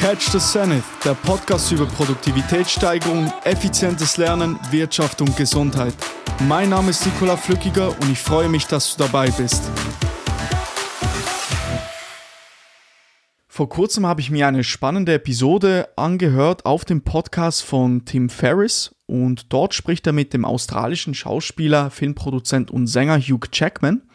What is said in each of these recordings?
Catch the Zenith, der Podcast über Produktivitätssteigerung, effizientes Lernen, Wirtschaft und Gesundheit. Mein Name ist Nikola Flückiger und ich freue mich, dass du dabei bist. Vor kurzem habe ich mir eine spannende Episode angehört auf dem Podcast von Tim Ferriss und dort spricht er mit dem australischen Schauspieler, Filmproduzent und Sänger Hugh Jackman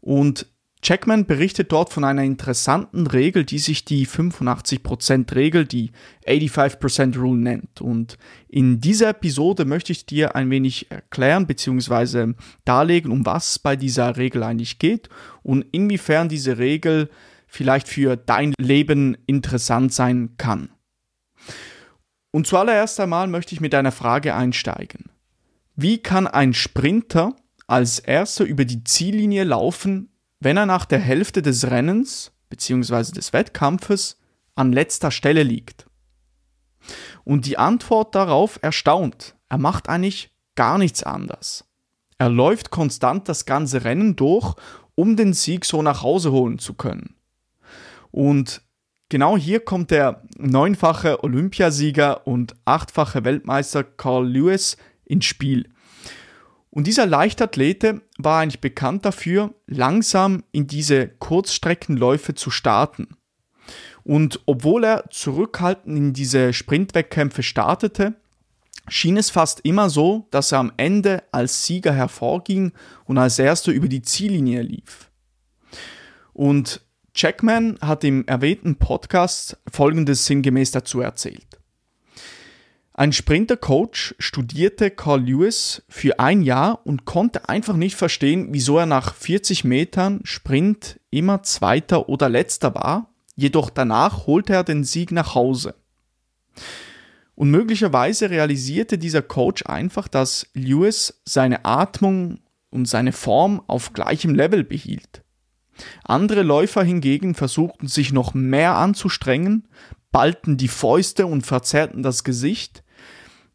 und Jackman berichtet dort von einer interessanten Regel, die sich die 85% Regel, die 85% Rule nennt. Und in dieser Episode möchte ich dir ein wenig erklären bzw. darlegen, um was es bei dieser Regel eigentlich geht und inwiefern diese Regel vielleicht für dein Leben interessant sein kann. Und zuallererst einmal möchte ich mit einer Frage einsteigen. Wie kann ein Sprinter als erster über die Ziellinie laufen, wenn er nach der Hälfte des Rennens bzw. des Wettkampfes an letzter Stelle liegt? Und die Antwort darauf erstaunt. Er macht eigentlich gar nichts anders. Er läuft konstant das ganze Rennen durch, um den Sieg so nach Hause holen zu können. Und genau hier kommt der neunfache Olympiasieger und achtfache Weltmeister Carl Lewis ins Spiel. Und dieser Leichtathlete war eigentlich bekannt dafür, langsam in diese Kurzstreckenläufe zu starten. Und obwohl er zurückhaltend in diese Sprintwettkämpfe startete, schien es fast immer so, dass er am Ende als Sieger hervorging und als erster über die Ziellinie lief. Und Jackman hat im erwähnten Podcast folgendes sinngemäß dazu erzählt. Ein Sprintercoach studierte Carl Lewis für ein Jahr und konnte einfach nicht verstehen, wieso er nach 40 Metern Sprint immer Zweiter oder Letzter war, jedoch danach holte er den Sieg nach Hause. Und möglicherweise realisierte dieser Coach einfach, dass Lewis seine Atmung und seine Form auf gleichem Level behielt. Andere Läufer hingegen versuchten sich noch mehr anzustrengen, ballten die Fäuste und verzerrten das Gesicht,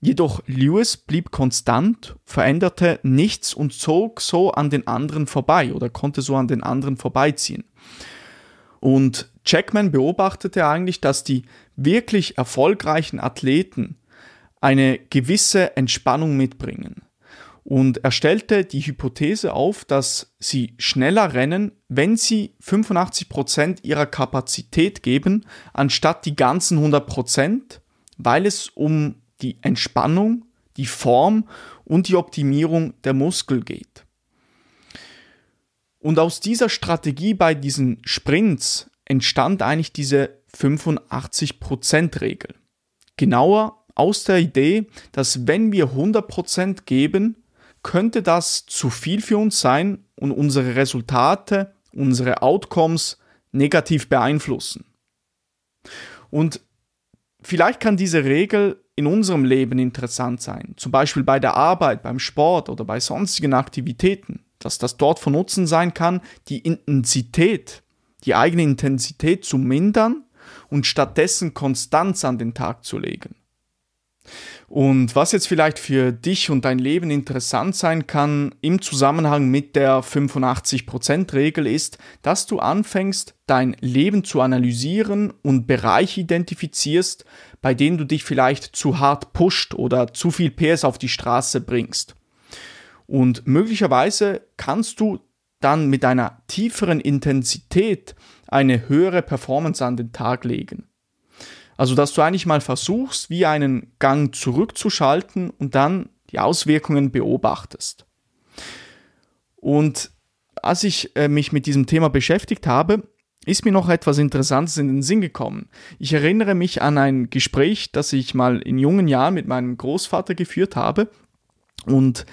Jedoch Lewis blieb konstant, veränderte nichts und zog so an den anderen vorbei oder konnte so an den anderen vorbeiziehen. Und Jackman beobachtete eigentlich, dass die wirklich erfolgreichen Athleten eine gewisse Entspannung mitbringen. Und er stellte die Hypothese auf, dass sie schneller rennen, wenn sie 85% ihrer Kapazität geben, anstatt die ganzen 100%, weil es um die Entspannung, die Form und die Optimierung der Muskel geht. Und aus dieser Strategie bei diesen Sprints entstand eigentlich diese 85%-Regel. Genauer aus der Idee, dass wenn wir 100% geben, könnte das zu viel für uns sein und unsere Resultate, unsere Outcomes negativ beeinflussen. Und vielleicht kann diese Regel in unserem Leben interessant sein, zum Beispiel bei der Arbeit, beim Sport oder bei sonstigen Aktivitäten, dass das dort von Nutzen sein kann, die Intensität, die eigene Intensität zu mindern und stattdessen Konstanz an den Tag zu legen. Und was jetzt vielleicht für dich und dein Leben interessant sein kann im Zusammenhang mit der 85%-Regel ist, dass du anfängst, dein Leben zu analysieren und Bereiche identifizierst, bei denen du dich vielleicht zu hart pusht oder zu viel PS auf die Straße bringst. Und möglicherweise kannst du dann mit einer tieferen Intensität eine höhere Performance an den Tag legen. Also, dass du eigentlich mal versuchst, wie einen Gang zurückzuschalten und dann die Auswirkungen beobachtest. Und als ich äh, mich mit diesem Thema beschäftigt habe, ist mir noch etwas Interessantes in den Sinn gekommen. Ich erinnere mich an ein Gespräch, das ich mal in jungen Jahren mit meinem Großvater geführt habe. Und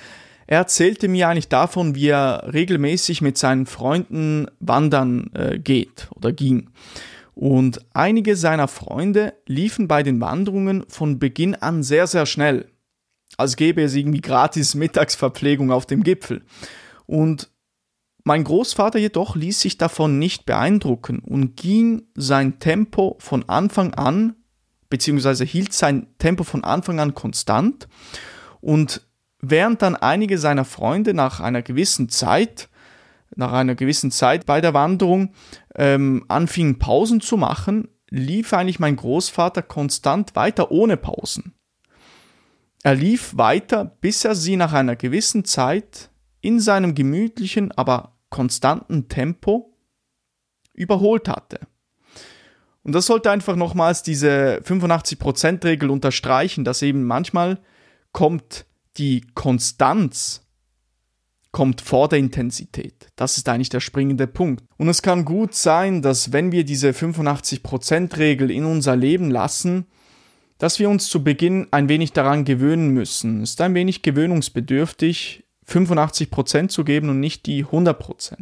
er erzählte mir eigentlich davon, wie er regelmäßig mit seinen Freunden wandern äh, geht oder ging. Und einige seiner Freunde liefen bei den Wanderungen von Beginn an sehr, sehr schnell. Als gäbe es irgendwie gratis Mittagsverpflegung auf dem Gipfel. Und mein Großvater jedoch ließ sich davon nicht beeindrucken und ging sein Tempo von Anfang an, beziehungsweise hielt sein Tempo von Anfang an konstant. Und während dann einige seiner Freunde nach einer gewissen Zeit nach einer gewissen Zeit bei der Wanderung ähm, anfingen Pausen zu machen, lief eigentlich mein Großvater konstant weiter ohne Pausen. Er lief weiter, bis er sie nach einer gewissen Zeit in seinem gemütlichen, aber konstanten Tempo überholt hatte. Und das sollte einfach nochmals diese 85%-Regel unterstreichen, dass eben manchmal kommt die Konstanz kommt vor der Intensität. Das ist eigentlich der springende Punkt. Und es kann gut sein, dass wenn wir diese 85%-Regel in unser Leben lassen, dass wir uns zu Beginn ein wenig daran gewöhnen müssen. Es ist ein wenig gewöhnungsbedürftig, 85% zu geben und nicht die 100%.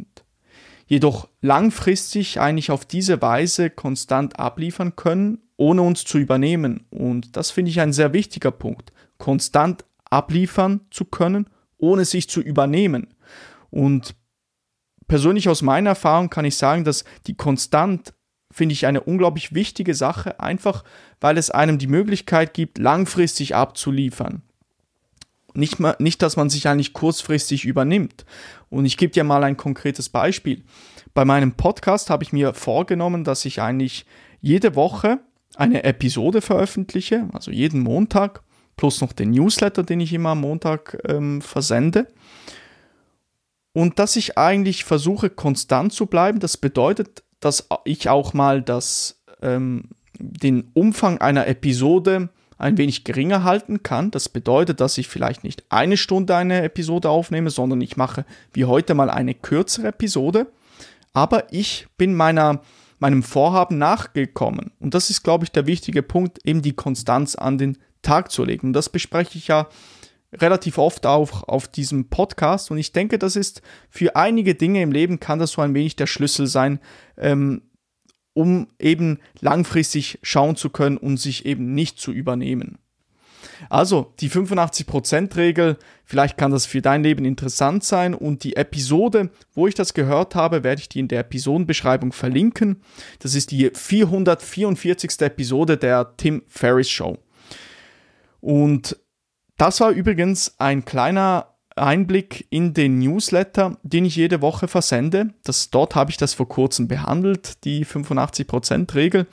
Jedoch langfristig eigentlich auf diese Weise konstant abliefern können, ohne uns zu übernehmen. Und das finde ich ein sehr wichtiger Punkt. Konstant abliefern zu können, ohne sich zu übernehmen. Und persönlich aus meiner Erfahrung kann ich sagen, dass die Konstant finde ich eine unglaublich wichtige Sache, einfach weil es einem die Möglichkeit gibt, langfristig abzuliefern. Nicht, mal, nicht, dass man sich eigentlich kurzfristig übernimmt. Und ich gebe dir mal ein konkretes Beispiel. Bei meinem Podcast habe ich mir vorgenommen, dass ich eigentlich jede Woche eine Episode veröffentliche, also jeden Montag plus noch den Newsletter, den ich immer am Montag ähm, versende. Und dass ich eigentlich versuche, konstant zu bleiben. Das bedeutet, dass ich auch mal das, ähm, den Umfang einer Episode ein wenig geringer halten kann. Das bedeutet, dass ich vielleicht nicht eine Stunde eine Episode aufnehme, sondern ich mache wie heute mal eine kürzere Episode. Aber ich bin meiner, meinem Vorhaben nachgekommen. Und das ist, glaube ich, der wichtige Punkt, eben die Konstanz an den Tag zu legen. Das bespreche ich ja relativ oft auch auf diesem Podcast und ich denke, das ist für einige Dinge im Leben kann das so ein wenig der Schlüssel sein, ähm, um eben langfristig schauen zu können und sich eben nicht zu übernehmen. Also die 85%-Regel, vielleicht kann das für dein Leben interessant sein und die Episode, wo ich das gehört habe, werde ich dir in der Episodenbeschreibung verlinken. Das ist die 444. Episode der Tim Ferriss Show. Und das war übrigens ein kleiner Einblick in den Newsletter, den ich jede Woche versende. Das, dort habe ich das vor kurzem behandelt, die 85%-Regel.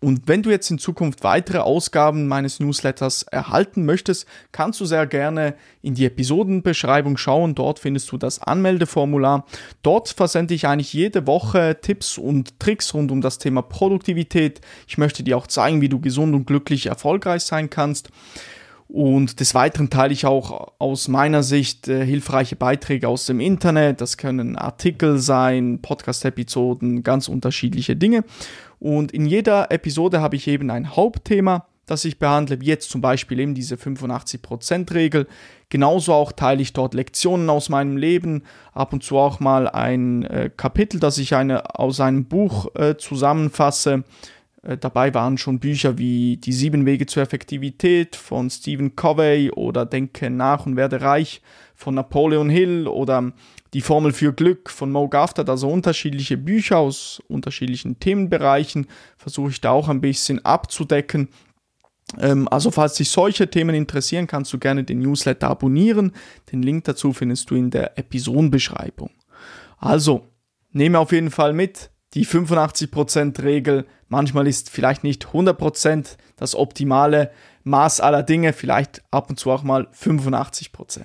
Und wenn du jetzt in Zukunft weitere Ausgaben meines Newsletters erhalten möchtest, kannst du sehr gerne in die Episodenbeschreibung schauen. Dort findest du das Anmeldeformular. Dort versende ich eigentlich jede Woche Tipps und Tricks rund um das Thema Produktivität. Ich möchte dir auch zeigen, wie du gesund und glücklich erfolgreich sein kannst. Und des Weiteren teile ich auch aus meiner Sicht äh, hilfreiche Beiträge aus dem Internet. Das können Artikel sein, Podcast-Episoden, ganz unterschiedliche Dinge. Und in jeder Episode habe ich eben ein Hauptthema, das ich behandle, wie jetzt zum Beispiel eben diese 85%-Regel. Genauso auch teile ich dort Lektionen aus meinem Leben, ab und zu auch mal ein äh, Kapitel, das ich eine, aus einem Buch äh, zusammenfasse dabei waren schon Bücher wie Die sieben Wege zur Effektivität von Stephen Covey oder Denke nach und werde reich von Napoleon Hill oder Die Formel für Glück von Mo Gaftard, also unterschiedliche Bücher aus unterschiedlichen Themenbereichen, versuche ich da auch ein bisschen abzudecken. Ähm, also falls dich solche Themen interessieren, kannst du gerne den Newsletter abonnieren. Den Link dazu findest du in der Episodenbeschreibung. Also, nehme auf jeden Fall mit, die 85%-Regel. Manchmal ist vielleicht nicht 100% das optimale Maß aller Dinge, vielleicht ab und zu auch mal 85%.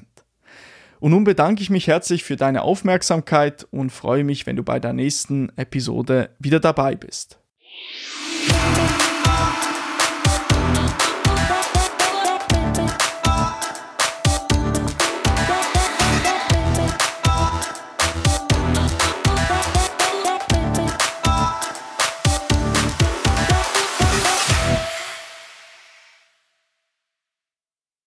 Und nun bedanke ich mich herzlich für deine Aufmerksamkeit und freue mich, wenn du bei der nächsten Episode wieder dabei bist.